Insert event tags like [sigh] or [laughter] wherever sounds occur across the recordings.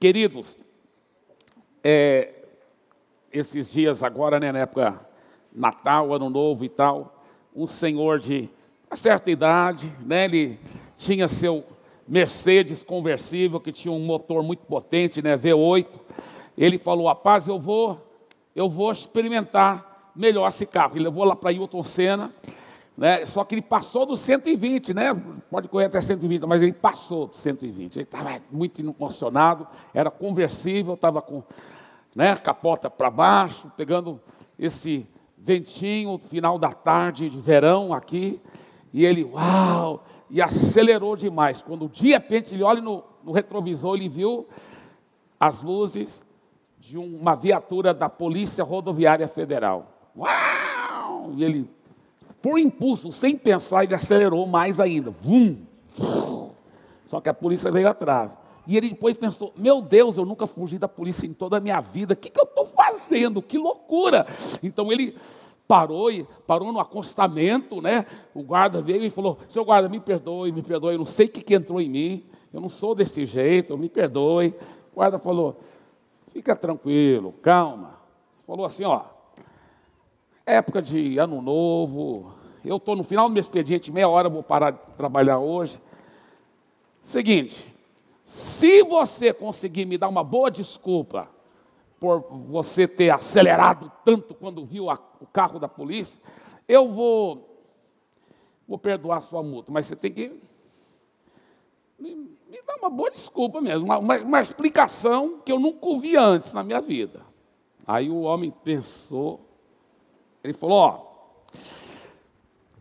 Queridos, é, esses dias agora, né, na época Natal, Ano Novo e tal, um senhor de certa idade, né, ele tinha seu Mercedes conversível, que tinha um motor muito potente, né, V8. Ele falou, rapaz, eu vou, eu vou experimentar melhor esse carro. Ele levou lá para Hilton Senna, né? Só que ele passou dos 120, né? Pode correr até 120, mas ele passou dos 120. Ele estava muito emocionado, era conversível, estava com né, capota para baixo, pegando esse ventinho, final da tarde de verão aqui, e ele, uau, e acelerou demais. Quando de repente ele olha no, no retrovisor, ele viu as luzes de uma viatura da Polícia Rodoviária Federal. Uau! E ele por impulso, sem pensar, ele acelerou mais ainda. Vum! Só que a polícia veio atrás. E ele depois pensou: Meu Deus, eu nunca fugi da polícia em toda a minha vida. O que, que eu estou fazendo? Que loucura! Então ele parou e parou no acostamento, né? O guarda veio e falou: Seu guarda, me perdoe, me perdoe. Eu não sei o que, que entrou em mim. Eu não sou desse jeito. Me perdoe. O guarda falou: Fica tranquilo, calma. Falou assim: Ó, época de ano novo, eu estou no final do meu expediente, meia hora vou parar de trabalhar hoje. Seguinte, se você conseguir me dar uma boa desculpa por você ter acelerado tanto quando viu a, o carro da polícia, eu vou, vou perdoar sua multa, mas você tem que me, me dar uma boa desculpa mesmo, uma, uma, uma explicação que eu nunca ouvi antes na minha vida. Aí o homem pensou, ele falou: ó,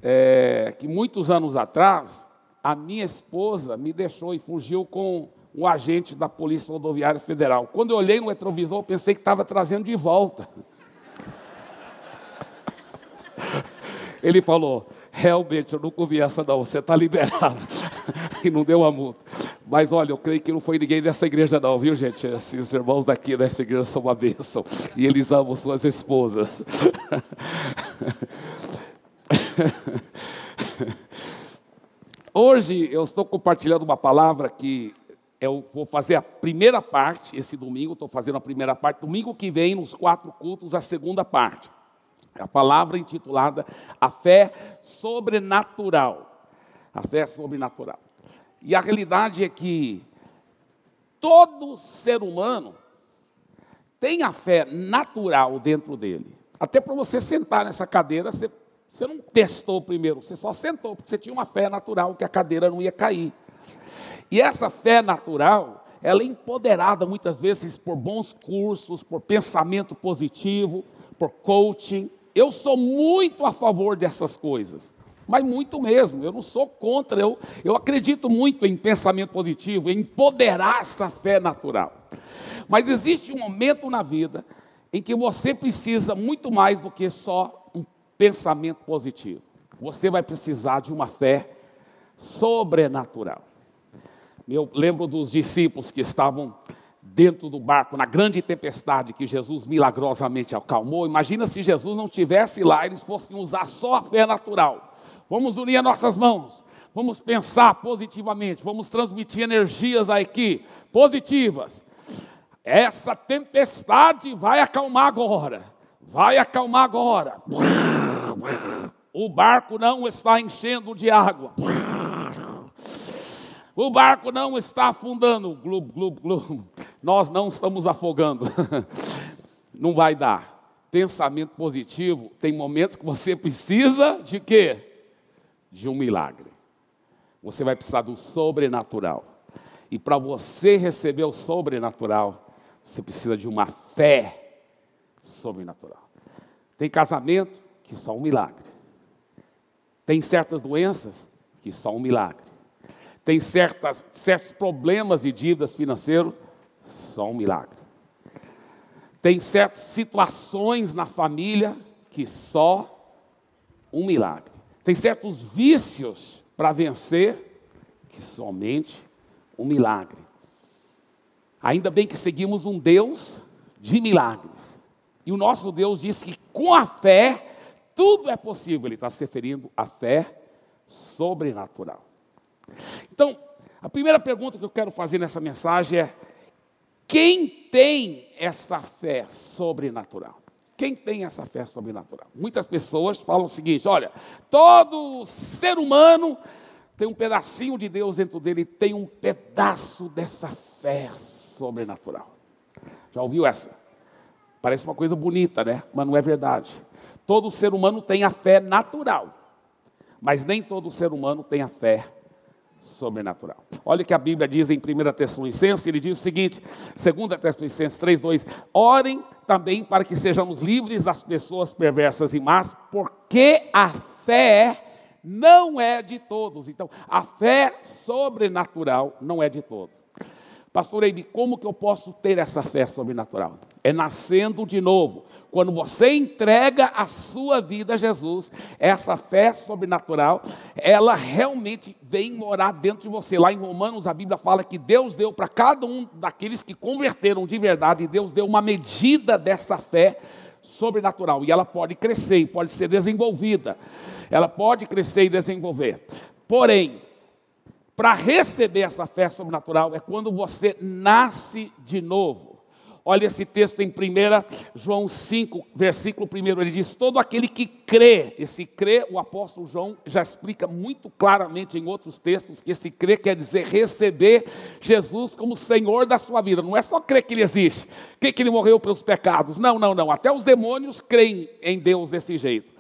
é, que muitos anos atrás, a minha esposa me deixou e fugiu com um agente da Polícia Rodoviária Federal. Quando eu olhei no retrovisor, pensei que estava trazendo de volta. [laughs] Ele falou: realmente, eu nunca ouvi essa, não, você está liberado. [laughs] e não deu a multa. Mas olha, eu creio que não foi ninguém dessa igreja, não, viu, gente? Esses irmãos daqui dessa igreja são uma bênção. E eles amam suas esposas. [laughs] [laughs] Hoje eu estou compartilhando uma palavra que eu vou fazer a primeira parte, esse domingo, estou fazendo a primeira parte. Domingo que vem, nos quatro cultos, a segunda parte. A palavra intitulada A Fé Sobrenatural. A fé sobrenatural. E a realidade é que todo ser humano tem a fé natural dentro dele. Até para você sentar nessa cadeira, você, você não testou primeiro, você só sentou, porque você tinha uma fé natural que a cadeira não ia cair. E essa fé natural, ela é empoderada muitas vezes por bons cursos, por pensamento positivo, por coaching. Eu sou muito a favor dessas coisas mas muito mesmo. Eu não sou contra, eu, eu acredito muito em pensamento positivo, em empoderar essa fé natural. Mas existe um momento na vida em que você precisa muito mais do que só pensamento positivo. Você vai precisar de uma fé sobrenatural. Eu lembro dos discípulos que estavam dentro do barco, na grande tempestade que Jesus milagrosamente acalmou. Imagina se Jesus não tivesse lá, eles fossem usar só a fé natural. Vamos unir as nossas mãos. Vamos pensar positivamente. Vamos transmitir energias aqui positivas. Essa tempestade vai acalmar agora. Vai acalmar agora. O barco não está enchendo de água. O barco não está afundando. Glub, glub, glub. Nós não estamos afogando. [laughs] Não vai dar. Pensamento positivo, tem momentos que você precisa de quê? de um milagre. Você vai precisar do sobrenatural. E para você receber o sobrenatural, você precisa de uma fé sobrenatural. Tem casamento que só um milagre. Tem certas doenças que só um milagre. Tem certas, certos problemas e dívidas financeiras, só um milagre. Tem certas situações na família que só um milagre. Tem certos vícios para vencer que somente um milagre. Ainda bem que seguimos um Deus de milagres. E o nosso Deus diz que com a fé tudo é possível. Ele está se referindo à fé sobrenatural. Então, a primeira pergunta que eu quero fazer nessa mensagem é: Quem tem essa fé sobrenatural? Quem tem essa fé sobrenatural? Muitas pessoas falam o seguinte: olha, todo ser humano tem um pedacinho de Deus dentro dele, tem um pedaço dessa fé sobrenatural. Já ouviu essa? Parece uma coisa bonita, né? Mas não é verdade. Todo ser humano tem a fé natural, mas nem todo ser humano tem a fé sobrenatural. Olha o que a Bíblia diz em 1 Tessalonicenses, ele diz o seguinte, 2 Tessalonicenses 3:2, orem também para que sejamos livres das pessoas perversas e más, porque a fé não é de todos. Então, a fé sobrenatural não é de todos. Pastor Eibe, como que eu posso ter essa fé sobrenatural? É nascendo de novo. Quando você entrega a sua vida a Jesus, essa fé sobrenatural, ela realmente vem morar dentro de você. Lá em Romanos, a Bíblia fala que Deus deu para cada um daqueles que converteram de verdade, Deus deu uma medida dessa fé sobrenatural. E ela pode crescer, pode ser desenvolvida. Ela pode crescer e desenvolver. Porém, para receber essa fé sobrenatural é quando você nasce de novo. Olha esse texto em 1 João 5, versículo 1, ele diz: Todo aquele que crê, esse crê, o apóstolo João já explica muito claramente em outros textos que esse crê quer dizer receber Jesus como Senhor da sua vida. Não é só crer que Ele existe, crer que Ele morreu pelos pecados. Não, não, não. Até os demônios creem em Deus desse jeito.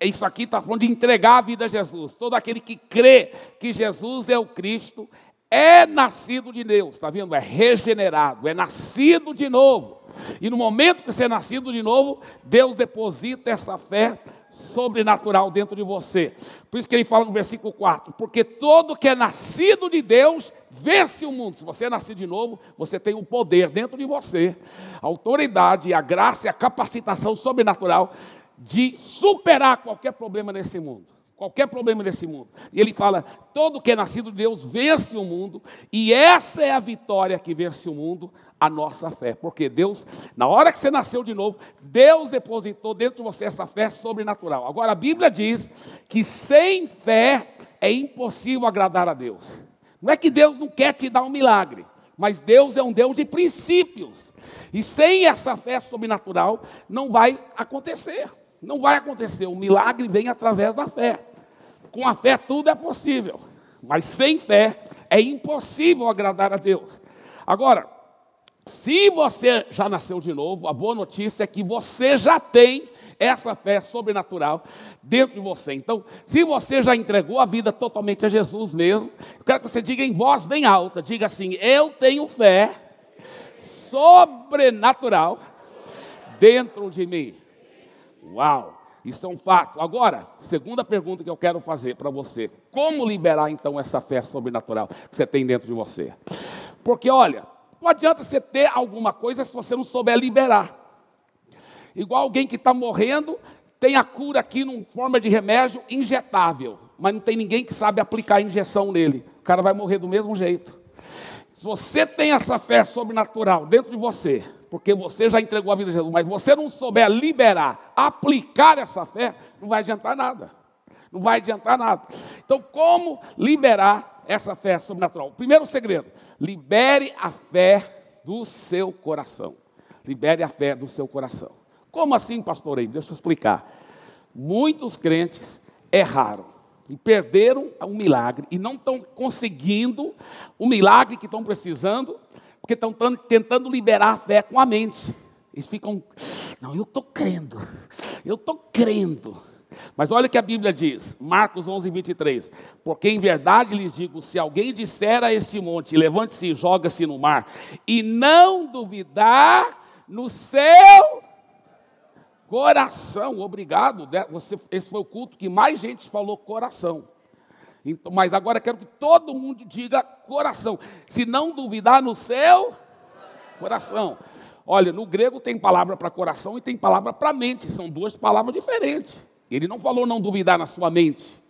Isso aqui está falando de entregar a vida a Jesus. Todo aquele que crê que Jesus é o Cristo é nascido de Deus, está vendo? É regenerado, é nascido de novo. E no momento que você é nascido de novo, Deus deposita essa fé sobrenatural dentro de você. Por isso que ele fala no versículo 4: Porque todo que é nascido de Deus vence o mundo. Se você é nascido de novo, você tem o poder dentro de você, a autoridade, a graça e a capacitação sobrenatural de superar qualquer problema nesse mundo. Qualquer problema nesse mundo. E ele fala: todo que é nascido de Deus vence o mundo, e essa é a vitória que vence o mundo, a nossa fé. Porque Deus, na hora que você nasceu de novo, Deus depositou dentro de você essa fé sobrenatural. Agora a Bíblia diz que sem fé é impossível agradar a Deus. Não é que Deus não quer te dar um milagre, mas Deus é um Deus de princípios. E sem essa fé sobrenatural não vai acontecer. Não vai acontecer. O milagre vem através da fé. Com a fé tudo é possível. Mas sem fé é impossível agradar a Deus. Agora, se você já nasceu de novo, a boa notícia é que você já tem essa fé sobrenatural dentro de você. Então, se você já entregou a vida totalmente a Jesus mesmo, eu quero que você diga em voz bem alta: diga assim, eu tenho fé sobrenatural dentro de mim. Uau! Isso é um fato. Agora, segunda pergunta que eu quero fazer para você: como liberar então essa fé sobrenatural que você tem dentro de você? Porque olha, não adianta você ter alguma coisa se você não souber liberar. Igual alguém que está morrendo, tem a cura aqui em forma de remédio injetável, mas não tem ninguém que sabe aplicar a injeção nele. O cara vai morrer do mesmo jeito. Se você tem essa fé sobrenatural dentro de você, porque você já entregou a vida a Jesus, mas você não souber liberar, aplicar essa fé, não vai adiantar nada. Não vai adiantar nada. Então, como liberar essa fé sobrenatural? Primeiro segredo: libere a fé do seu coração. Libere a fé do seu coração. Como assim, pastor? Aí, deixa eu explicar. Muitos crentes erraram e perderam o milagre e não estão conseguindo o milagre que estão precisando porque estão tentando liberar a fé com a mente. Eles ficam, não, eu estou crendo, eu estou crendo. Mas olha o que a Bíblia diz, Marcos 11, 23. Porque em verdade lhes digo: se alguém disser a este monte, levante-se e joga-se no mar, e não duvidar no seu coração, obrigado, né? você, esse foi o culto que mais gente falou coração. Então, mas agora quero que todo mundo diga coração. Se não duvidar no seu coração. Olha, no grego tem palavra para coração e tem palavra para mente. São duas palavras diferentes. Ele não falou não duvidar na sua mente.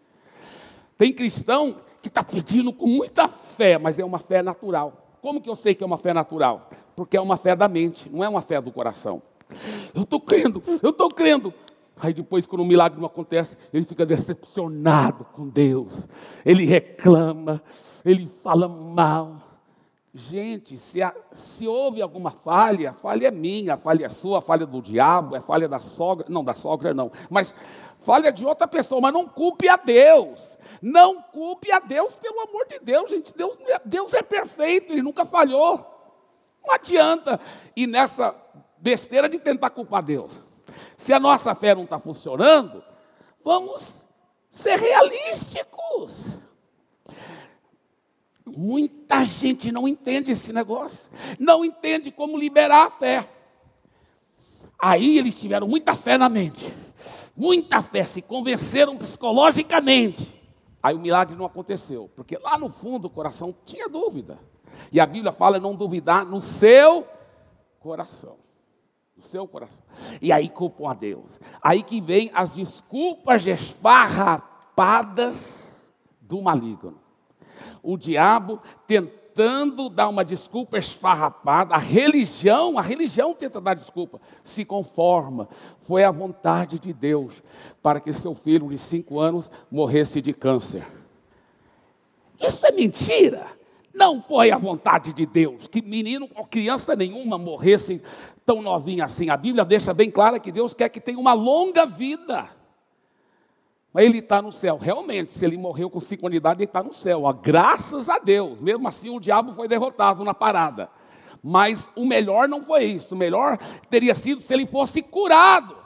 Tem cristão que está pedindo com muita fé, mas é uma fé natural. Como que eu sei que é uma fé natural? Porque é uma fé da mente, não é uma fé do coração. Eu estou crendo, eu estou crendo. Aí depois, quando o milagre não acontece, ele fica decepcionado com Deus. Ele reclama, ele fala mal. Gente, se, se houve alguma falha, a falha é minha, a falha é sua, a falha é do diabo, a falha da sogra, não, da sogra não, mas falha de outra pessoa, mas não culpe a Deus. Não culpe a Deus, pelo amor de Deus, gente. Deus, Deus é perfeito, ele nunca falhou. Não adianta ir nessa besteira de tentar culpar Deus. Se a nossa fé não está funcionando, vamos ser realísticos. Muita gente não entende esse negócio, não entende como liberar a fé. Aí eles tiveram muita fé na mente, muita fé, se convenceram psicologicamente. Aí o milagre não aconteceu, porque lá no fundo o coração tinha dúvida. E a Bíblia fala não duvidar no seu coração. No seu coração. E aí culpam a Deus. Aí que vem as desculpas esfarrapadas do maligno o diabo tentando dar uma desculpa esfarrapada, a religião, a religião tenta dar desculpa, se conforma, foi a vontade de Deus para que seu filho de cinco anos morresse de câncer. Isso é mentira. Não foi a vontade de Deus que menino ou criança nenhuma morresse tão novinha assim. A Bíblia deixa bem clara que Deus quer que tenha uma longa vida. Mas ele está no céu. Realmente, se ele morreu com cinco idade, ele está no céu. Ó, graças a Deus. Mesmo assim, o diabo foi derrotado na parada. Mas o melhor não foi isso. O melhor teria sido se ele fosse curado.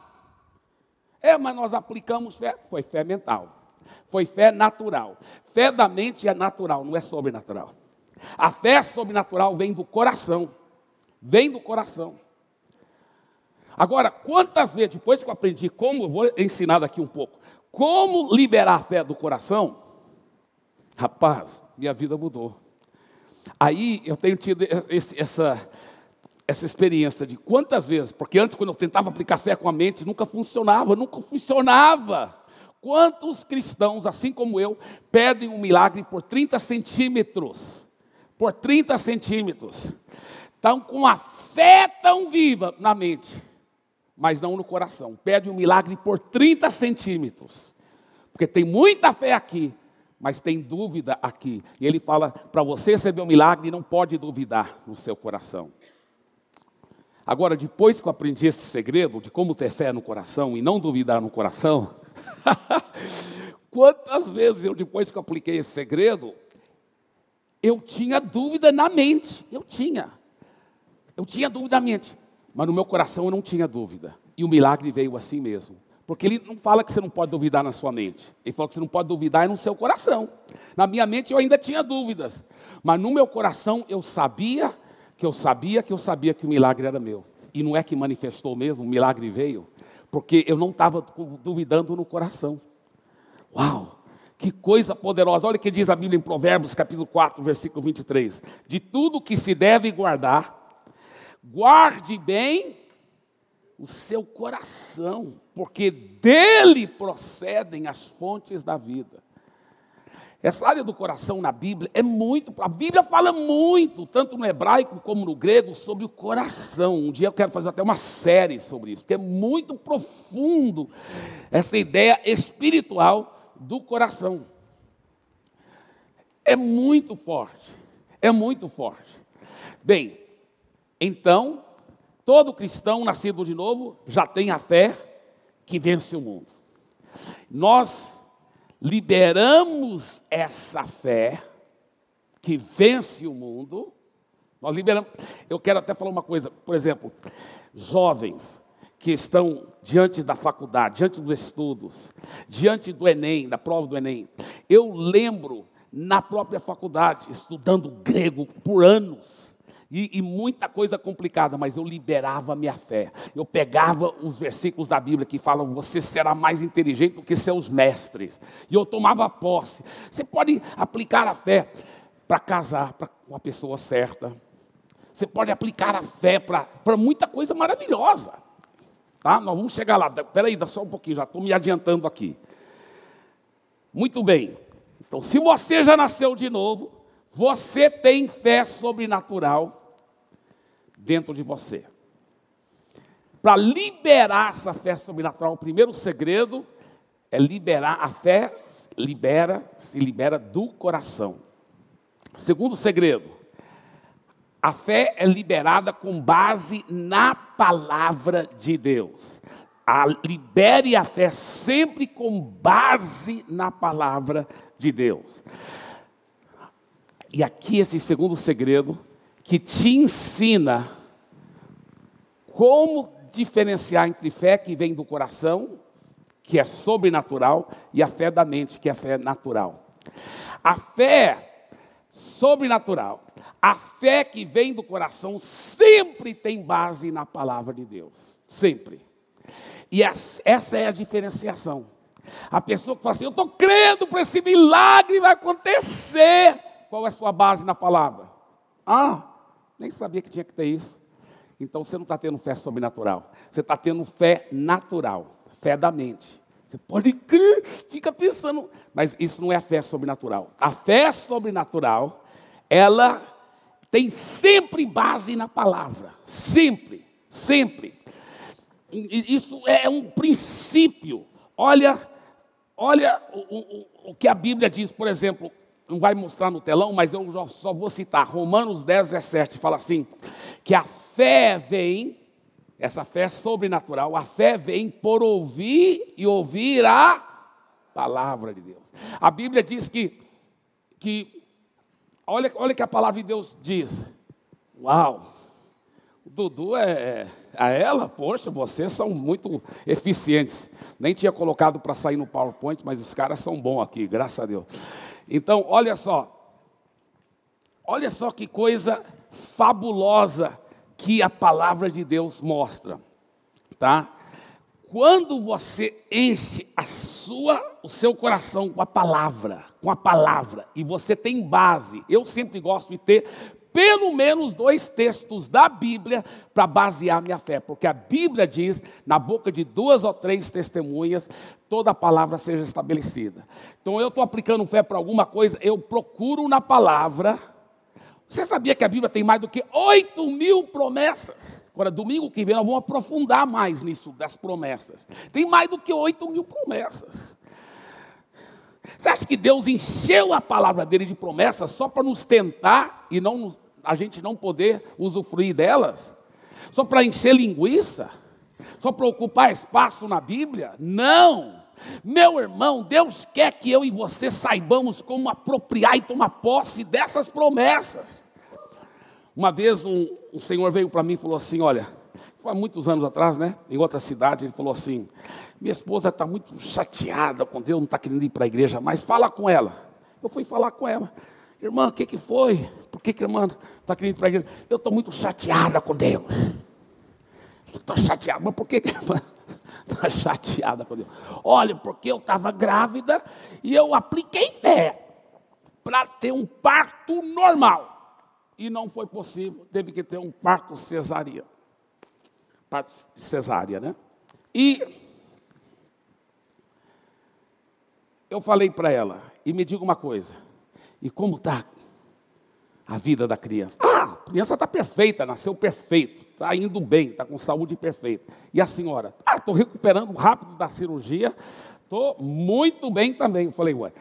É, mas nós aplicamos fé. Foi fé mental. Foi fé natural. Fé da mente é natural, não é sobrenatural. A fé sobrenatural vem do coração. Vem do coração. Agora, quantas vezes, depois que eu aprendi como, eu vou ensinar daqui um pouco. Como liberar a fé do coração? Rapaz, minha vida mudou. Aí eu tenho tido esse, essa, essa experiência de quantas vezes, porque antes, quando eu tentava aplicar fé com a mente, nunca funcionava, nunca funcionava. Quantos cristãos, assim como eu, pedem um milagre por 30 centímetros? Por 30 centímetros. Estão com a fé tão viva na mente mas não no coração. Pede um milagre por 30 centímetros. Porque tem muita fé aqui, mas tem dúvida aqui. E ele fala: para você receber um milagre, não pode duvidar no seu coração. Agora, depois que eu aprendi esse segredo de como ter fé no coração e não duvidar no coração, [laughs] quantas vezes eu, depois que eu apliquei esse segredo, eu tinha dúvida na mente. Eu tinha. Eu tinha dúvida na mente. Mas no meu coração eu não tinha dúvida. E o milagre veio assim mesmo. Porque ele não fala que você não pode duvidar na sua mente. Ele fala que você não pode duvidar no seu coração. Na minha mente eu ainda tinha dúvidas. Mas no meu coração eu sabia que eu sabia que eu sabia que o milagre era meu. E não é que manifestou mesmo, o milagre veio. Porque eu não estava duvidando no coração. Uau! Que coisa poderosa. Olha o que diz a Bíblia em Provérbios, capítulo 4, versículo 23. De tudo que se deve guardar, Guarde bem o seu coração, porque dele procedem as fontes da vida. Essa área do coração na Bíblia é muito, a Bíblia fala muito, tanto no hebraico como no grego, sobre o coração. Um dia eu quero fazer até uma série sobre isso, porque é muito profundo essa ideia espiritual do coração. É muito forte, é muito forte. Bem, então, todo cristão nascido de novo já tem a fé que vence o mundo. Nós liberamos essa fé que vence o mundo. Nós liberamos. Eu quero até falar uma coisa, por exemplo, jovens que estão diante da faculdade, diante dos estudos, diante do Enem, da prova do Enem. Eu lembro na própria faculdade, estudando grego por anos, e, e, muita coisa complicada, mas eu liberava minha fé. Eu pegava os versículos da Bíblia que falam: você será mais inteligente do que seus mestres. E eu tomava posse. Você pode aplicar a fé para casar com a pessoa certa. Você pode aplicar a fé para muita coisa maravilhosa. Tá? Nós vamos chegar lá. Espera aí, dá só um pouquinho, já estou me adiantando aqui. Muito bem. Então, se você já nasceu de novo, você tem fé sobrenatural dentro de você. Para liberar essa fé sobrenatural, o primeiro segredo é liberar a fé, libera, se libera do coração. Segundo segredo, A fé é liberada com base na palavra de Deus. A, libere a fé sempre com base na palavra de Deus. E aqui esse segundo segredo que te ensina como diferenciar entre fé que vem do coração, que é sobrenatural, e a fé da mente, que é a fé natural. A fé sobrenatural, a fé que vem do coração, sempre tem base na palavra de Deus. Sempre. E essa é a diferenciação. A pessoa que fala assim: Eu estou crendo para esse milagre vai acontecer. Qual é a sua base na palavra? Ah, nem sabia que tinha que ter isso. Então você não está tendo fé sobrenatural. Você está tendo fé natural, fé da mente. Você pode crer, fica pensando, mas isso não é fé sobrenatural. A fé sobrenatural, ela tem sempre base na palavra, sempre, sempre. Isso é um princípio. Olha, olha o, o, o que a Bíblia diz, por exemplo, não vai mostrar no telão, mas eu só vou citar. Romanos 10, 17 fala assim: que a fé vem, essa fé sobrenatural, a fé vem por ouvir e ouvir a palavra de Deus. A Bíblia diz que, que olha, olha que a palavra de Deus diz. Uau! O Dudu é, é a ela, poxa, vocês são muito eficientes. Nem tinha colocado para sair no PowerPoint, mas os caras são bons aqui, graças a Deus. Então, olha só. Olha só que coisa fabulosa que a palavra de Deus mostra, tá? Quando você enche a sua, o seu coração com a palavra, com a palavra, e você tem base, eu sempre gosto de ter pelo menos dois textos da Bíblia para basear minha fé, porque a Bíblia diz, na boca de duas ou três testemunhas, toda a palavra seja estabelecida. Então eu estou aplicando fé para alguma coisa, eu procuro na palavra. Você sabia que a Bíblia tem mais do que oito mil promessas? Agora, domingo que vem, nós vamos aprofundar mais nisso, das promessas. Tem mais do que oito mil promessas. Você acha que Deus encheu a palavra dele de promessas só para nos tentar e não a gente não poder usufruir delas? Só para encher linguiça? Só para ocupar espaço na Bíblia? Não! Meu irmão, Deus quer que eu e você saibamos como apropriar e tomar posse dessas promessas. Uma vez um, um senhor veio para mim e falou assim: Olha, foi há muitos anos atrás, né? Em outra cidade, ele falou assim: minha esposa está muito chateada com Deus, não está querendo ir para a igreja mais. Fala com ela. Eu fui falar com ela. Irmã, o que, que foi? Por que, que irmã está querendo ir para a igreja? Eu estou muito chateada com Deus. Estou chateada. Mas por que, que irmã está [laughs] chateada com Deus? Olha, porque eu estava grávida e eu apliquei fé para ter um parto normal. E não foi possível. Teve que ter um parto cesárea. Parto cesárea, né? E eu falei para ela, e me diga uma coisa, e como está a vida da criança? Ah, a criança está perfeita, nasceu perfeito, está indo bem, está com saúde perfeita. E a senhora? Ah, estou recuperando rápido da cirurgia, estou muito bem também. Eu falei, ué,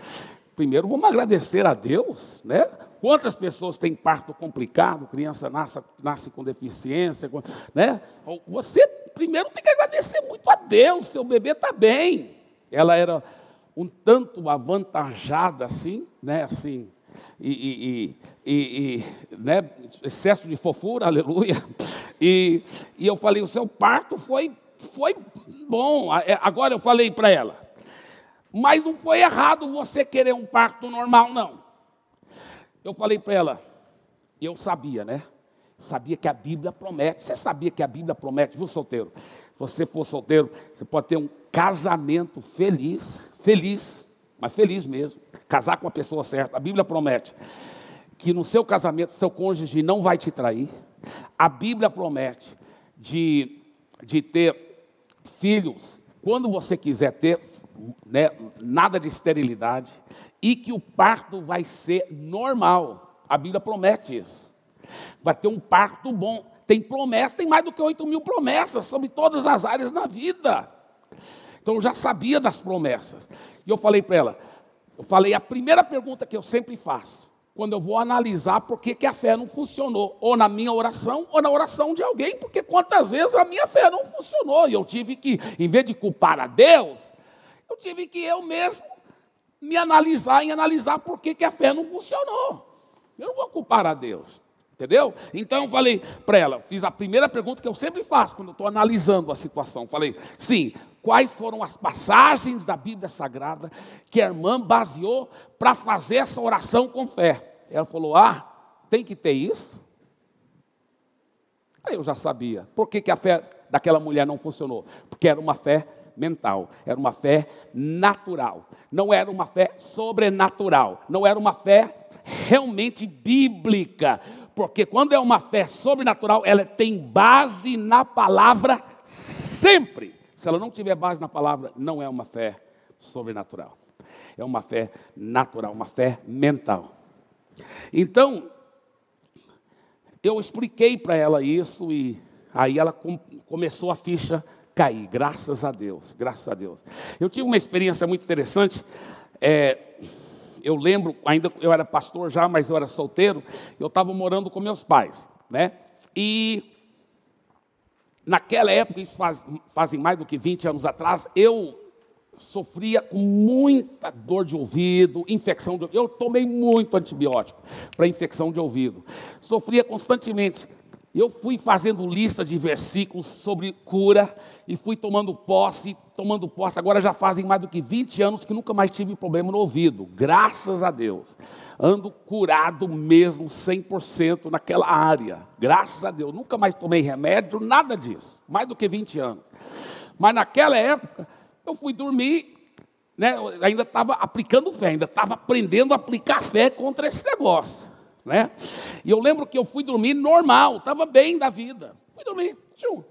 primeiro vamos agradecer a Deus, né? Quantas pessoas têm parto complicado, criança nasce, nasce com deficiência, né? Você primeiro tem que agradecer muito a Deus, seu bebê está bem. Ela era um tanto avantajada assim, né, assim, e, e, e, e né, excesso de fofura, [laughs] aleluia. E, e eu falei, o seu parto foi, foi bom. É, agora eu falei para ela, mas não foi errado você querer um parto normal, não. Eu falei para ela, eu sabia, né? Sabia que a Bíblia promete. Você sabia que a Bíblia promete, viu, solteiro? Se você for solteiro, você pode ter um casamento feliz, feliz, mas feliz mesmo. Casar com a pessoa certa. A Bíblia promete que no seu casamento seu cônjuge não vai te trair. A Bíblia promete de, de ter filhos quando você quiser ter, né, nada de esterilidade, e que o parto vai ser normal. A Bíblia promete isso. Vai ter um parto bom. Tem promessa, tem mais do que 8 mil promessas sobre todas as áreas na vida. Então eu já sabia das promessas. E eu falei para ela, eu falei, a primeira pergunta que eu sempre faço, quando eu vou analisar por que, que a fé não funcionou, ou na minha oração, ou na oração de alguém, porque quantas vezes a minha fé não funcionou, e eu tive que, em vez de culpar a Deus, eu tive que eu mesmo me analisar e analisar por que, que a fé não funcionou. Eu não vou culpar a Deus. Entendeu? Então eu falei para ela, fiz a primeira pergunta que eu sempre faço quando eu estou analisando a situação. Falei, sim, quais foram as passagens da Bíblia Sagrada que a irmã baseou para fazer essa oração com fé? Ela falou, ah, tem que ter isso? Aí eu já sabia. Por que, que a fé daquela mulher não funcionou? Porque era uma fé mental, era uma fé natural, não era uma fé sobrenatural, não era uma fé realmente bíblica, porque quando é uma fé sobrenatural, ela tem base na palavra sempre. Se ela não tiver base na palavra, não é uma fé sobrenatural. É uma fé natural, uma fé mental. Então, eu expliquei para ela isso e aí ela com, começou a ficha cair, graças a Deus, graças a Deus. Eu tive uma experiência muito interessante. É, eu lembro, ainda eu era pastor já, mas eu era solteiro, eu estava morando com meus pais, né? E naquela época, isso faz, fazem mais do que 20 anos atrás, eu sofria com muita dor de ouvido, infecção de ouvido. Eu tomei muito antibiótico para infecção de ouvido. Sofria constantemente. Eu fui fazendo lista de versículos sobre cura e fui tomando posse, tomando posse. Agora já fazem mais do que 20 anos que nunca mais tive problema no ouvido, graças a Deus. Ando curado mesmo, 100% naquela área, graças a Deus. Nunca mais tomei remédio, nada disso, mais do que 20 anos. Mas naquela época, eu fui dormir, né, ainda estava aplicando fé, ainda estava aprendendo a aplicar fé contra esse negócio né? E eu lembro que eu fui dormir normal, estava bem da vida. Fui dormir, tchum.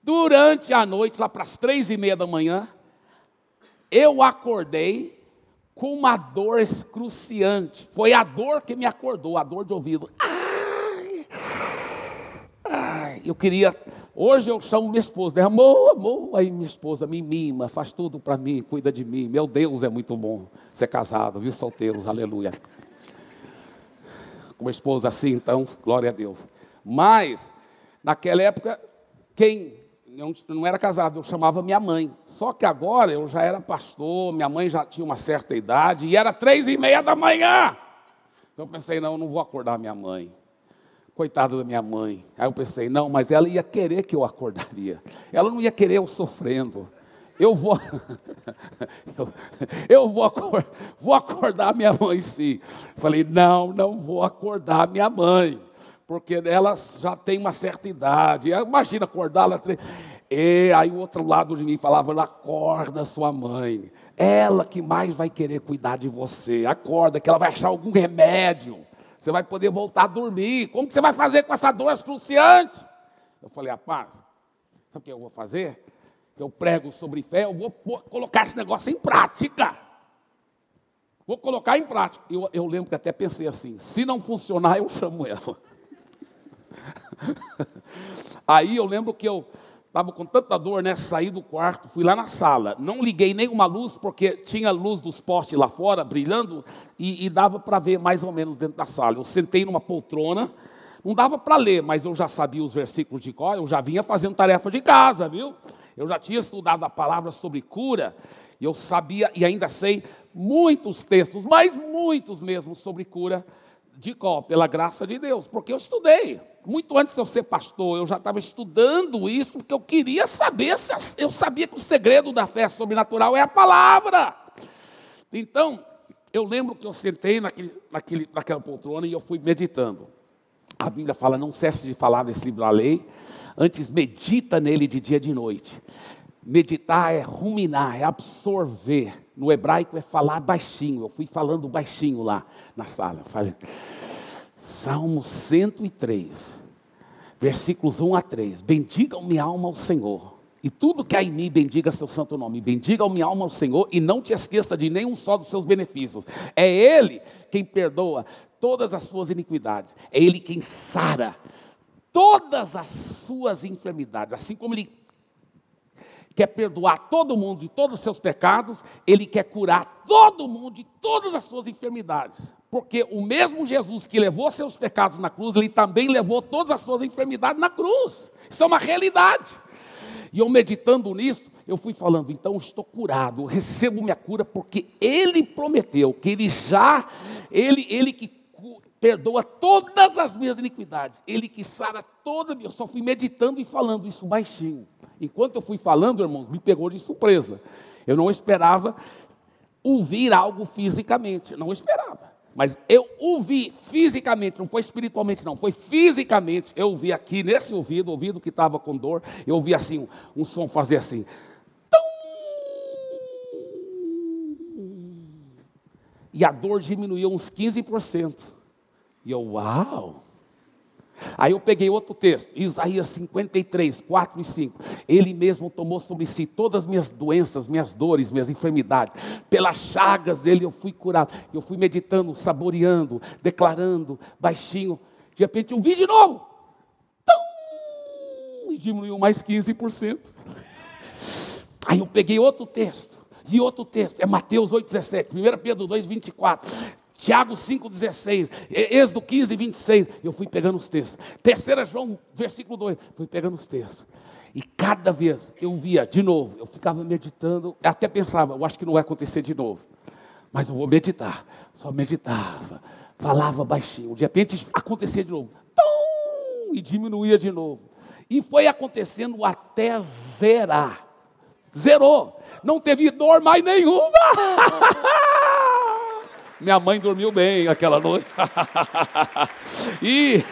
Durante a noite, lá para as três e meia da manhã, eu acordei com uma dor excruciante. Foi a dor que me acordou, a dor de ouvido. Ai, ai, eu queria. Hoje eu chamo minha esposa, né? amor, amor. Aí minha esposa me mima, faz tudo para mim, cuida de mim. Meu Deus, é muito bom ser casado, viu, solteiros, aleluia uma esposa assim, então, glória a Deus. Mas, naquela época, quem não era casado, eu chamava minha mãe. Só que agora eu já era pastor, minha mãe já tinha uma certa idade, e era três e meia da manhã. Eu pensei, não, eu não vou acordar minha mãe. Coitada da minha mãe. Aí eu pensei, não, mas ela ia querer que eu acordaria. Ela não ia querer eu sofrendo eu vou, [laughs] eu, eu vou, acordar, vou acordar minha mãe sim. Falei, não, não vou acordar minha mãe, porque ela já tem uma certa idade. Imagina acordá-la. E aí o outro lado de mim falava, acorda sua mãe. Ela que mais vai querer cuidar de você. Acorda, que ela vai achar algum remédio. Você vai poder voltar a dormir. Como que você vai fazer com essa dor excruciante? Eu falei, rapaz, sabe o que eu vou fazer? Eu prego sobre fé, eu vou colocar esse negócio em prática. Vou colocar em prática. Eu, eu lembro que até pensei assim: se não funcionar, eu chamo ela. [laughs] Aí eu lembro que eu estava com tanta dor, né? Saí do quarto, fui lá na sala. Não liguei nenhuma luz, porque tinha luz dos postes lá fora, brilhando, e, e dava para ver mais ou menos dentro da sala. Eu sentei numa poltrona, não dava para ler, mas eu já sabia os versículos de cor, eu já vinha fazendo tarefa de casa, viu? Eu já tinha estudado a palavra sobre cura, e eu sabia e ainda sei muitos textos, mas muitos mesmo sobre cura de qual? Pela graça de Deus, porque eu estudei. Muito antes de eu ser pastor, eu já estava estudando isso, porque eu queria saber, se eu sabia que o segredo da fé sobrenatural é a palavra. Então, eu lembro que eu sentei naquele, naquele, naquela poltrona e eu fui meditando. A Bíblia fala: não cesse de falar desse livro da lei, Antes, medita nele de dia e de noite. Meditar é ruminar, é absorver. No hebraico é falar baixinho. Eu fui falando baixinho lá na sala. Falei. Salmo 103, versículos 1 a 3. Bendiga minha alma ao Senhor. E tudo que há em mim, bendiga seu santo nome. Bendiga minha alma ao Senhor e não te esqueça de nenhum só dos seus benefícios. É Ele quem perdoa todas as suas iniquidades. É Ele quem sara todas as suas enfermidades, assim como Ele quer perdoar todo mundo de todos os seus pecados, Ele quer curar todo mundo de todas as suas enfermidades. Porque o mesmo Jesus que levou seus pecados na cruz, ele também levou todas as suas enfermidades na cruz. Isso é uma realidade. E eu meditando nisso, eu fui falando, então estou curado, recebo minha cura, porque Ele prometeu que Ele já, Ele, Ele que perdoa todas as minhas iniquidades, Ele que sara toda, eu só fui meditando e falando isso baixinho. Enquanto eu fui falando, irmãos, me pegou de surpresa. Eu não esperava ouvir algo fisicamente, não esperava. Mas eu ouvi fisicamente, não foi espiritualmente, não, foi fisicamente. Eu ouvi aqui nesse ouvido, ouvido que estava com dor, eu ouvi assim, um, um som fazer assim. E a dor diminuiu uns 15%. E eu, uau! Aí eu peguei outro texto, Isaías 53, 4 e 5. Ele mesmo tomou sobre si todas as minhas doenças, minhas dores, minhas enfermidades. Pelas chagas dele eu fui curado. Eu fui meditando, saboreando, declarando, baixinho. De repente eu vi de novo. Tum, e diminuiu mais 15%. Aí eu peguei outro texto. E outro texto, é Mateus 8,17, 1 Pedro 2, 24. Tiago 5,16, Êxodo 15, 26. Eu fui pegando os textos. Terceira João, versículo 2. Fui pegando os textos. E cada vez eu via de novo, eu ficava meditando, até pensava, eu acho que não vai acontecer de novo. Mas eu vou meditar. Só meditava, falava baixinho. De repente acontecia de novo. Tum, e diminuía de novo. E foi acontecendo até zerar. Zerou. Não teve dor mais nenhuma. [laughs] Minha mãe dormiu bem aquela noite. [laughs] e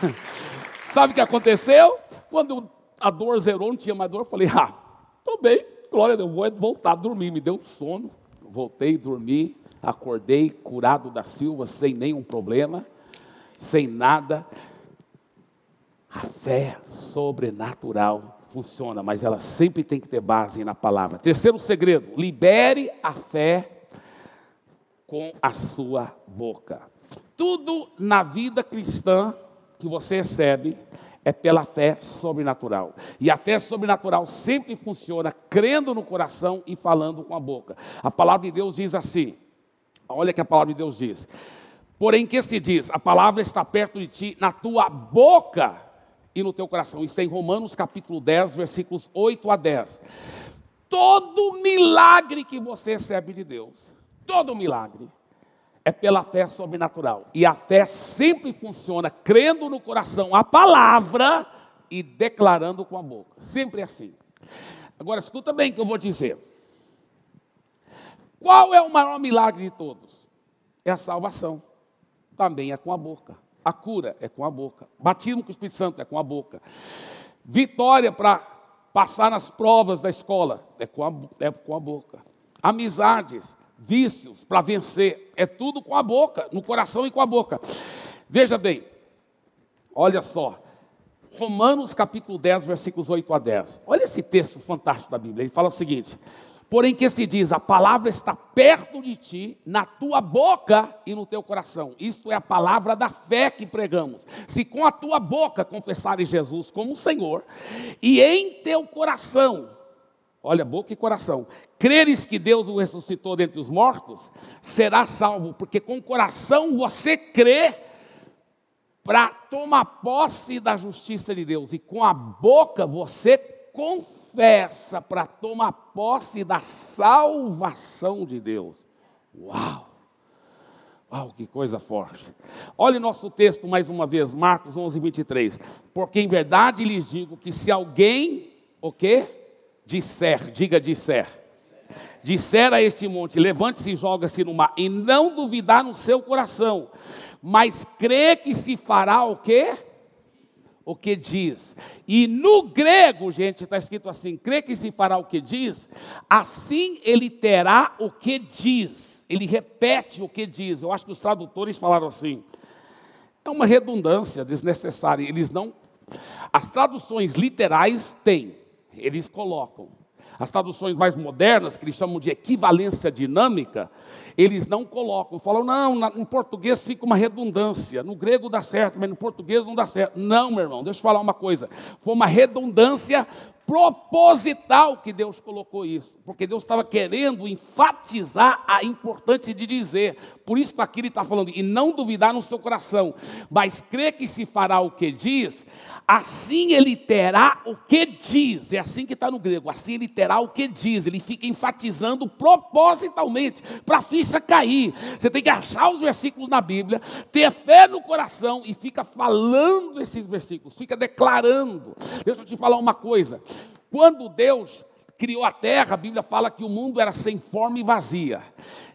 sabe o que aconteceu? Quando a dor zerou, não tinha mais dor, eu falei: ah, estou bem, glória a Deus, vou voltar a dormir. Me deu sono, voltei a dormir, acordei curado da Silva, sem nenhum problema, sem nada. A fé sobrenatural funciona, mas ela sempre tem que ter base na palavra. Terceiro segredo: libere a fé com a sua boca. Tudo na vida cristã que você recebe é pela fé sobrenatural. E a fé sobrenatural sempre funciona crendo no coração e falando com a boca. A palavra de Deus diz assim: olha que a palavra de Deus diz. Porém, que se diz? A palavra está perto de ti, na tua boca e no teu coração. Isso é em Romanos capítulo 10, versículos 8 a 10. Todo milagre que você recebe de Deus todo milagre é pela fé sobrenatural. E a fé sempre funciona crendo no coração a palavra e declarando com a boca. Sempre assim. Agora escuta bem o que eu vou dizer. Qual é o maior milagre de todos? É a salvação. Também é com a boca. A cura é com a boca. Batismo com o Espírito Santo é com a boca. Vitória para passar nas provas da escola é com a, é com a boca. Amizades vícios para vencer. É tudo com a boca, no coração e com a boca. Veja bem, olha só. Romanos capítulo 10, versículos 8 a 10. Olha esse texto fantástico da Bíblia. Ele fala o seguinte: Porém, que se diz, a palavra está perto de ti, na tua boca e no teu coração. Isto é a palavra da fé que pregamos. Se com a tua boca confessares Jesus como Senhor, e em teu coração, olha, boca e coração, creres que Deus o ressuscitou dentre os mortos, será salvo, porque com o coração você crê para tomar posse da justiça de Deus, e com a boca você confessa para tomar posse da salvação de Deus. Uau! Uau, que coisa forte. Olhe nosso texto mais uma vez, Marcos 11, 23. Porque em verdade lhes digo que se alguém, o quê? Disser, diga disser disser a este monte: levante-se e joga-se no mar, e não duvidar no seu coração, mas crê que se fará o quê? O que diz. E no grego, gente, está escrito assim: crê que se fará o que diz, assim ele terá o que diz. Ele repete o que diz. Eu acho que os tradutores falaram assim. É uma redundância desnecessária. Eles não. As traduções literais têm, eles colocam. As traduções mais modernas, que eles chamam de equivalência dinâmica, eles não colocam, falam, não, em português fica uma redundância, no grego dá certo, mas no português não dá certo. Não, meu irmão, deixa eu falar uma coisa, foi uma redundância proposital que Deus colocou isso, porque Deus estava querendo enfatizar a importância de dizer, por isso que aqui ele está falando, e não duvidar no seu coração, mas crer que se fará o que diz, assim ele terá o que diz, é assim que está no grego, assim ele terá o que diz, ele fica enfatizando propositalmente, para a ficha cair. Você tem que achar os versículos na Bíblia, ter fé no coração e fica falando esses versículos, fica declarando. Deixa eu te falar uma coisa: quando Deus criou a terra, a Bíblia fala que o mundo era sem forma e vazia.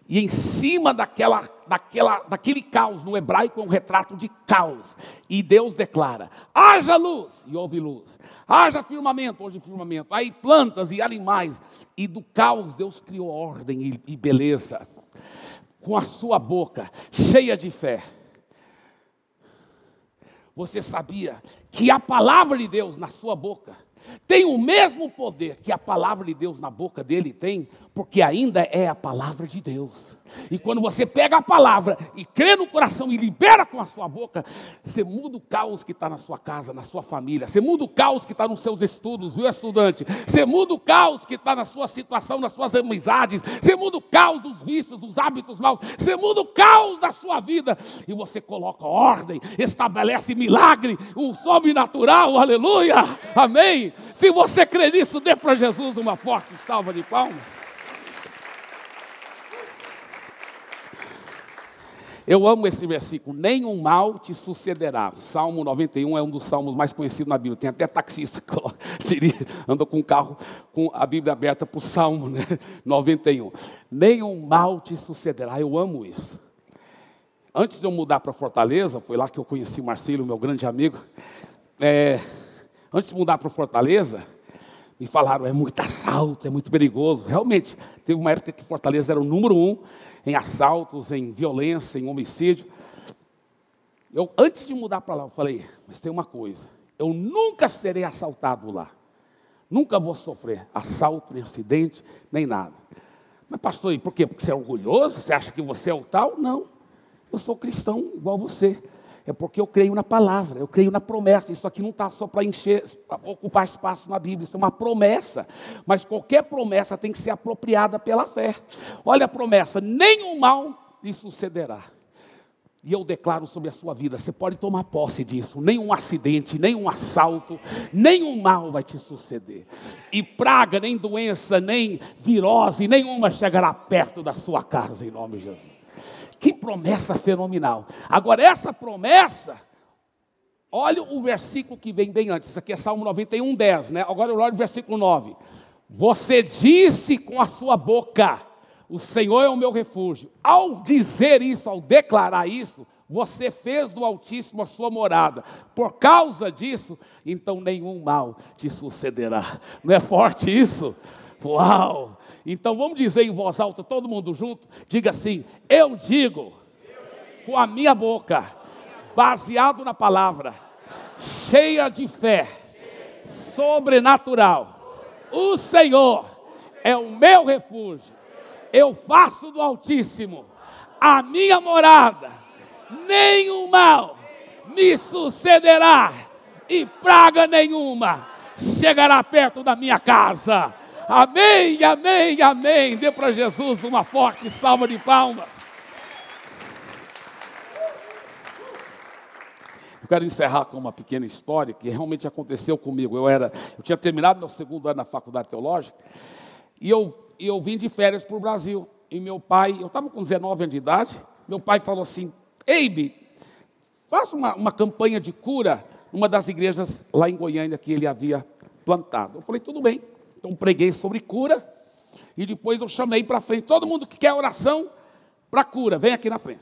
E em cima daquela, daquela, daquele caos, no hebraico é um retrato de caos. E Deus declara: haja luz, e houve luz. Haja firmamento, hoje firmamento. Aí plantas e animais. E do caos Deus criou ordem e, e beleza. Com a sua boca cheia de fé. Você sabia que a palavra de Deus na sua boca tem o mesmo poder que a palavra de Deus na boca dele tem, porque ainda é a palavra de Deus. E quando você pega a palavra e crê no coração e libera com a sua boca, você muda o caos que está na sua casa, na sua família. Você muda o caos que está nos seus estudos, viu, estudante? Você muda o caos que está na sua situação, nas suas amizades. Você muda o caos dos vícios, dos hábitos maus. Você muda o caos da sua vida. E você coloca ordem, estabelece milagre, o sobrenatural, aleluia, amém. Se você crê nisso, dê para Jesus uma forte salva de palmas. Eu amo esse versículo, nenhum mal te sucederá. Salmo 91 é um dos salmos mais conhecidos na Bíblia. Tem até taxista que [laughs] anda com o carro com a Bíblia aberta para o Salmo né? 91. Nenhum mal te sucederá. Eu amo isso. Antes de eu mudar para Fortaleza, foi lá que eu conheci o Marcelo, meu grande amigo. É, antes de mudar para Fortaleza, me falaram, é muito assalto, é muito perigoso. Realmente, teve uma época que Fortaleza era o número um em assaltos, em violência, em homicídio. Eu, antes de mudar para lá, eu falei, mas tem uma coisa, eu nunca serei assaltado lá. Nunca vou sofrer assalto, nem acidente, nem nada. Mas pastor, e por quê? Porque você é orgulhoso? Você acha que você é o tal? Não. Eu sou cristão igual você. É porque eu creio na palavra, eu creio na promessa. Isso aqui não está só para encher, ocupar espaço na Bíblia, isso é uma promessa. Mas qualquer promessa tem que ser apropriada pela fé. Olha a promessa: nenhum mal lhe sucederá. E eu declaro sobre a sua vida, você pode tomar posse disso. Nenhum acidente, nenhum assalto, nenhum mal vai te suceder. E praga, nem doença, nem virose, nenhuma chegará perto da sua casa, em nome de Jesus. Que promessa fenomenal. Agora, essa promessa, olha o versículo que vem bem antes. Isso aqui é Salmo 91, 10, né? Agora eu olho o versículo 9. Você disse com a sua boca: O Senhor é o meu refúgio. Ao dizer isso, ao declarar isso, você fez do Altíssimo a sua morada. Por causa disso, então nenhum mal te sucederá. Não é forte isso? Uau! Então vamos dizer em voz alta, todo mundo junto, diga assim: Eu digo com a minha boca, baseado na palavra, cheia de fé, sobrenatural. O Senhor é o meu refúgio. Eu faço do Altíssimo a minha morada. Nenhum mal me sucederá e praga nenhuma chegará perto da minha casa. Amém, amém, amém. Dê para Jesus uma forte salva de palmas. Eu quero encerrar com uma pequena história que realmente aconteceu comigo. Eu era, eu tinha terminado meu segundo ano na faculdade teológica e eu, eu vim de férias para o Brasil. E meu pai, eu estava com 19 anos de idade, meu pai falou assim: Eibe, faça uma, uma campanha de cura numa das igrejas lá em Goiânia que ele havia plantado. Eu falei, tudo bem. Então preguei sobre cura e depois eu chamei para frente todo mundo que quer oração para cura, vem aqui na frente.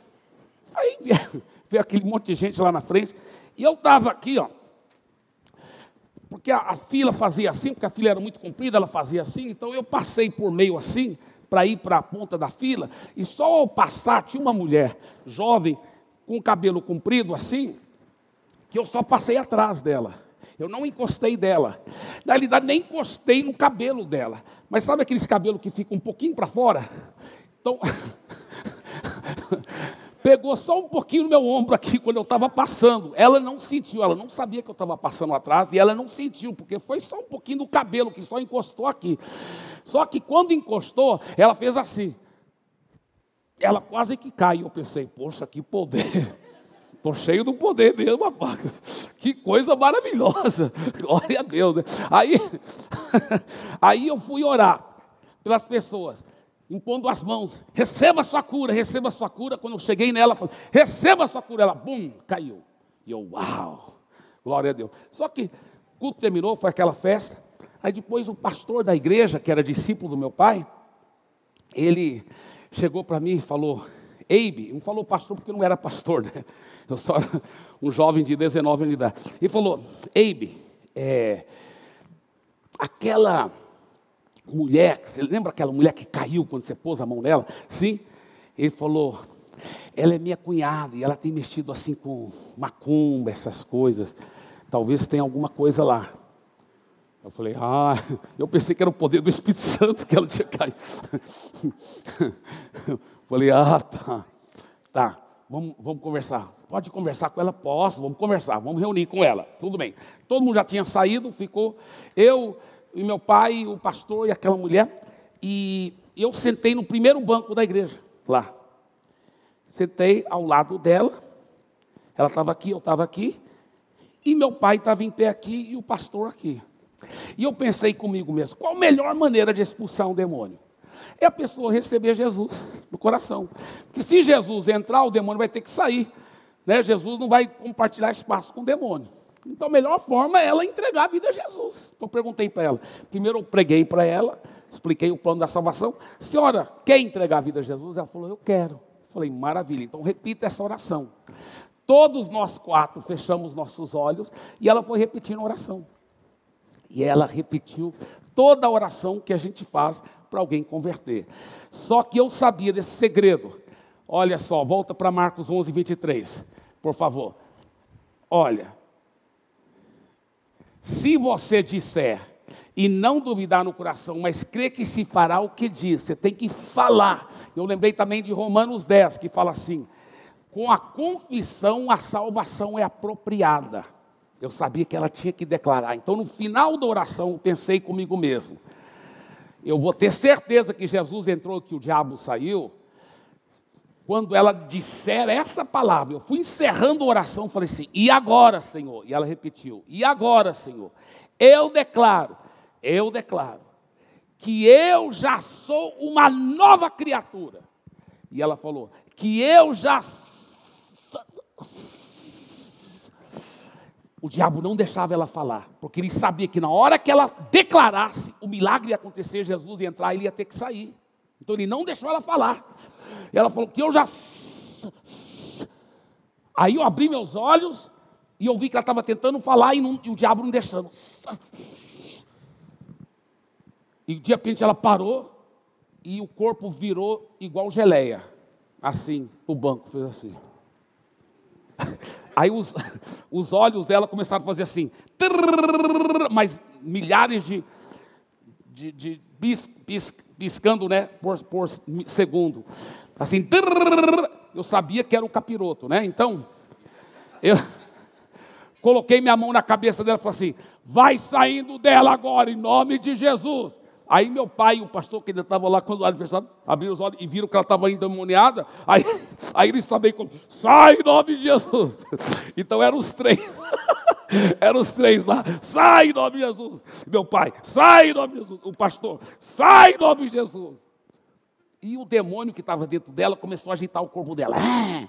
Aí veio, [laughs] veio, aquele monte de gente lá na frente. E eu estava aqui, ó, porque a, a, fila fazia assim, porque a fila era muito comprida, ela fazia assim, então eu passei por meio assim para ir para a ponta da fila. E só ao passar tinha uma mulher jovem com o cabelo comprido assim, que eu só passei atrás dela. Eu não encostei dela. Na realidade, nem encostei no cabelo dela. Mas sabe aqueles cabelos que ficam um pouquinho para fora? Então, [laughs] pegou só um pouquinho no meu ombro aqui quando eu estava passando. Ela não sentiu, ela não sabia que eu estava passando atrás e ela não sentiu, porque foi só um pouquinho do cabelo que só encostou aqui. Só que quando encostou, ela fez assim. Ela quase que caiu. Eu pensei, poxa, que poder. Estou cheio do poder mesmo, rapaz. Que coisa maravilhosa. [laughs] Glória a Deus. Né? Aí, [laughs] aí eu fui orar pelas pessoas, impondo as mãos. Receba a sua cura, receba a sua cura. Quando eu cheguei nela, falei, receba a sua cura. Ela, bum, caiu. E eu, uau. Glória a Deus. Só que o culto terminou, foi aquela festa. Aí depois o pastor da igreja, que era discípulo do meu pai, ele chegou para mim e falou, Eibe, não falou pastor porque não era pastor, né? [laughs] Eu só era um jovem de 19 anos de idade. Ele falou, Eibe, é, aquela mulher, você lembra aquela mulher que caiu quando você pôs a mão nela? Sim. Ele falou, ela é minha cunhada e ela tem mexido assim com macumba, essas coisas. Talvez tenha alguma coisa lá. Eu falei, ah, [laughs] eu pensei que era o poder do Espírito Santo que ela tinha caído. [laughs] Falei, ah, tá, tá, vamos, vamos conversar. Pode conversar com ela? Posso, vamos conversar, vamos reunir com ela. Tudo bem. Todo mundo já tinha saído, ficou eu e meu pai, o pastor e aquela mulher. E eu sentei no primeiro banco da igreja, lá. Sentei ao lado dela. Ela estava aqui, eu estava aqui. E meu pai estava em pé aqui e o pastor aqui. E eu pensei comigo mesmo, qual a melhor maneira de expulsar um demônio? É a pessoa receber Jesus no coração. Porque se Jesus entrar, o demônio vai ter que sair. Né? Jesus não vai compartilhar espaço com o demônio. Então a melhor forma é ela entregar a vida a Jesus. Então eu perguntei para ela. Primeiro eu preguei para ela, expliquei o plano da salvação. Senhora, quer entregar a vida a Jesus? Ela falou, eu quero. Eu falei, maravilha. Então repita essa oração. Todos nós quatro fechamos nossos olhos e ela foi repetindo a oração. E ela repetiu toda a oração que a gente faz para alguém converter. Só que eu sabia desse segredo. Olha só, volta para Marcos 11, 23, por favor. Olha, se você disser e não duvidar no coração, mas crer que se fará o que diz, você tem que falar. Eu lembrei também de Romanos 10, que fala assim: com a confissão a salvação é apropriada. Eu sabia que ela tinha que declarar. Então, no final da oração, pensei comigo mesmo: eu vou ter certeza que Jesus entrou, que o diabo saiu. Quando ela disser essa palavra, eu fui encerrando a oração, falei assim: e agora, Senhor? E ela repetiu: e agora, Senhor? Eu declaro, eu declaro, que eu já sou uma nova criatura. E ela falou: que eu já o diabo não deixava ela falar, porque ele sabia que na hora que ela declarasse, o milagre ia acontecer, Jesus ia entrar, ele ia ter que sair. Então ele não deixou ela falar. E ela falou que eu já. Aí eu abri meus olhos e eu vi que ela estava tentando falar e, não, e o diabo não deixando. E de repente ela parou e o corpo virou igual geleia. Assim, o banco fez assim. [laughs] Aí os, [laughs] os olhos dela começaram a fazer assim, mas milhares de, de, de pis, pis, piscando né, por, por segundo. Assim, eu sabia que era o capiroto, né? Então, eu coloquei minha mão na cabeça dela e falei assim: vai saindo dela agora, em nome de Jesus. Aí meu pai o pastor, que ainda estava lá com os olhos fechados, abriram os olhos e viram que ela estava endemoniada. Aí, [laughs] aí eles também como, sai em nome de Jesus. [laughs] Então eram os três. [laughs] eram os três lá, sai em nome de Jesus. Meu pai, sai em nome de Jesus. O pastor, sai em nome de Jesus. E o demônio que estava dentro dela começou a agitar o corpo dela. É,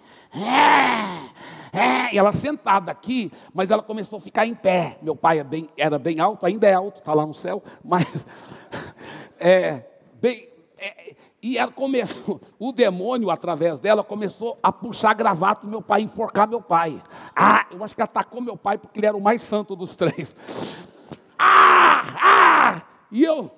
é, é. E ela sentada aqui, mas ela começou a ficar em pé. Meu pai é bem, era bem alto, ainda é alto, está lá no céu, [laughs] mas é, bem, é, e ela começou, o demônio, através dela, começou a puxar gravata do meu pai, enforcar meu pai. Ah, eu acho que atacou meu pai porque ele era o mais santo dos três. Ah, ah! E eu,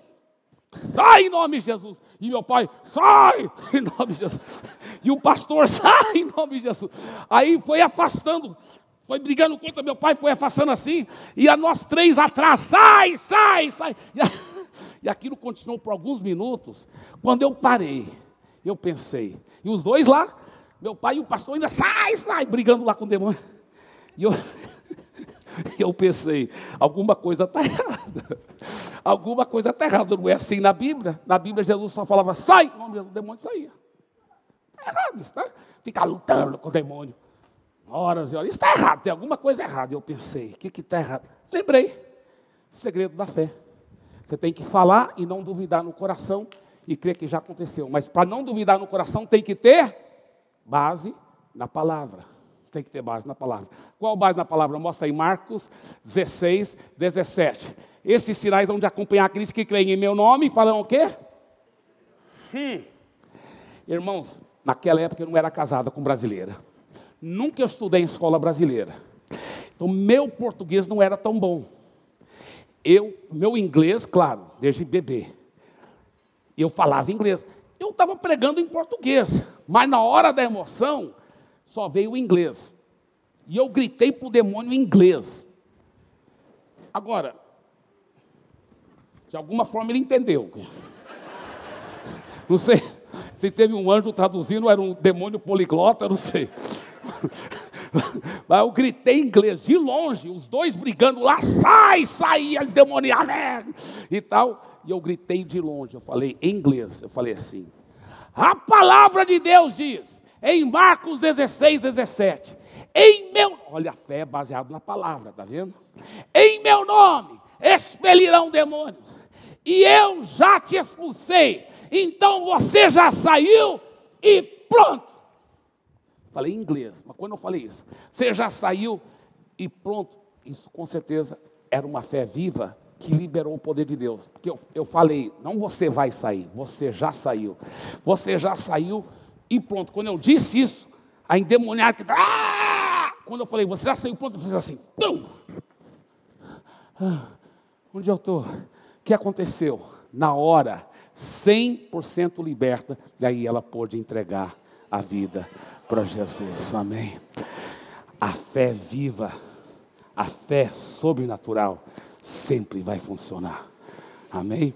sai em nome de Jesus. E meu pai, sai em nome de Jesus. E o pastor, [laughs] sai em nome de Jesus. Aí foi afastando, foi brigando contra meu pai, foi afastando assim, e a nós três atrás, sai, sai, sai. E, a, [laughs] e aquilo continuou por alguns minutos. Quando eu parei, eu pensei, e os dois lá, meu pai e o pastor ainda sai, sai, brigando lá com o demônio. E eu, [laughs] [laughs] eu pensei, alguma coisa está errada. [laughs] Alguma coisa está errada. Não é assim na Bíblia. Na Bíblia Jesus só falava, sai, o demônio saía. Está errado isso, tá? Ficar lutando com o demônio. Horas e horas. Isso está errado, tem alguma coisa errada. Eu pensei, o que está errado? Lembrei. Segredo da fé. Você tem que falar e não duvidar no coração e crer que já aconteceu. Mas para não duvidar no coração, tem que ter base na palavra. Tem que ter base na palavra. Qual base na palavra? Mostra aí Marcos 16, 17. Esses sinais vão de acompanhar aqueles que creem em meu nome e falam o quê? Hum. Irmãos, naquela época eu não era casada com brasileira. Nunca eu estudei em escola brasileira. Então, meu português não era tão bom. Eu, meu inglês, claro, desde bebê. Eu falava inglês. Eu estava pregando em português, mas na hora da emoção, só veio o inglês. E eu gritei para o demônio em inglês. Agora, de alguma forma ele entendeu. Não sei se teve um anjo traduzindo, era um demônio poliglota, não sei. Mas eu gritei em inglês, de longe, os dois brigando lá, sai, sai, endemoniado, e tal. E eu gritei de longe, eu falei em inglês, eu falei assim, a palavra de Deus diz, em Marcos 16, 17, em meu, olha a fé baseada na palavra, tá vendo? Em meu nome expelirão demônios, e eu já te expulsei, então você já saiu e pronto. Falei em inglês, mas quando eu falei isso, você já saiu e pronto, isso com certeza era uma fé viva que liberou o poder de Deus. Porque eu, eu falei, não você vai sair, você já saiu. Você já saiu e pronto. Quando eu disse isso, a endemoniada, ah! quando eu falei, você já saiu, pronto, eu fiz assim, tum! Ah, onde eu estou? O que aconteceu? Na hora, 100% liberta, e aí ela pôde entregar a vida para Jesus. Amém. A fé viva, a fé sobrenatural sempre vai funcionar. Amém?